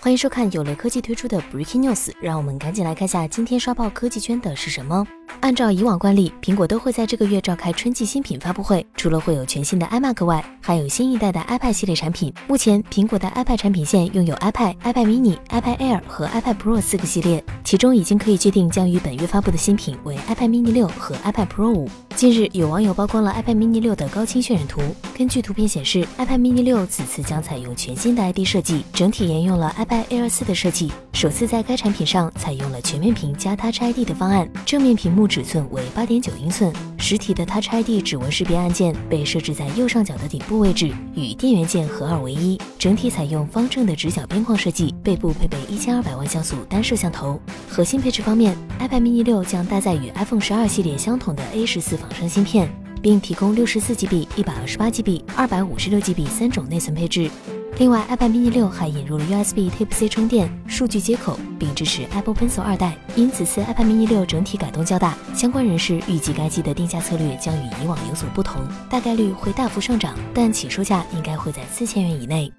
欢迎收看有雷科技推出的 Breaking News，让我们赶紧来看下今天刷爆科技圈的是什么。按照以往惯例，苹果都会在这个月召开春季新品发布会，除了会有全新的 iMac 外，还有新一代的 iPad 系列产品。目前，苹果的 iPad 产品线拥有 iPad、iPad mini、iPad Air 和 iPad Pro 四个系列，其中已经可以确定将于本月发布的新品为 iPad mini 六和 iPad Pro 五。近日，有网友曝光了 iPad mini 六的高清渲染图。根据图片显示，iPad mini 六此次将采用全新的 ID 设计，整体沿用了 iPad Air 四的设计，首次在该产品上采用了全面屏加 Touch ID 的方案。正面屏幕幕尺寸为八点九英寸，实体的 Touch ID 指纹识别按键被设置在右上角的顶部位置，与电源键合二为一。整体采用方正的直角边框设计，背部配备一千二百万像素单摄像头。核心配置方面，iPad mini 六将搭载与 iPhone 十二系列相同的 A 十四仿生芯片，并提供六十四 GB、一百二十八 GB、二百五十六 GB 三种内存配置。另外，iPad mini 六还引入了 USB Type-C 充电、数据接口，并支持 Apple Pencil 二代。因此次 iPad mini 六整体改动较大，相关人士预计该机的定价策略将与以往有所不同，大概率会大幅上涨，但起售价应该会在四千元以内。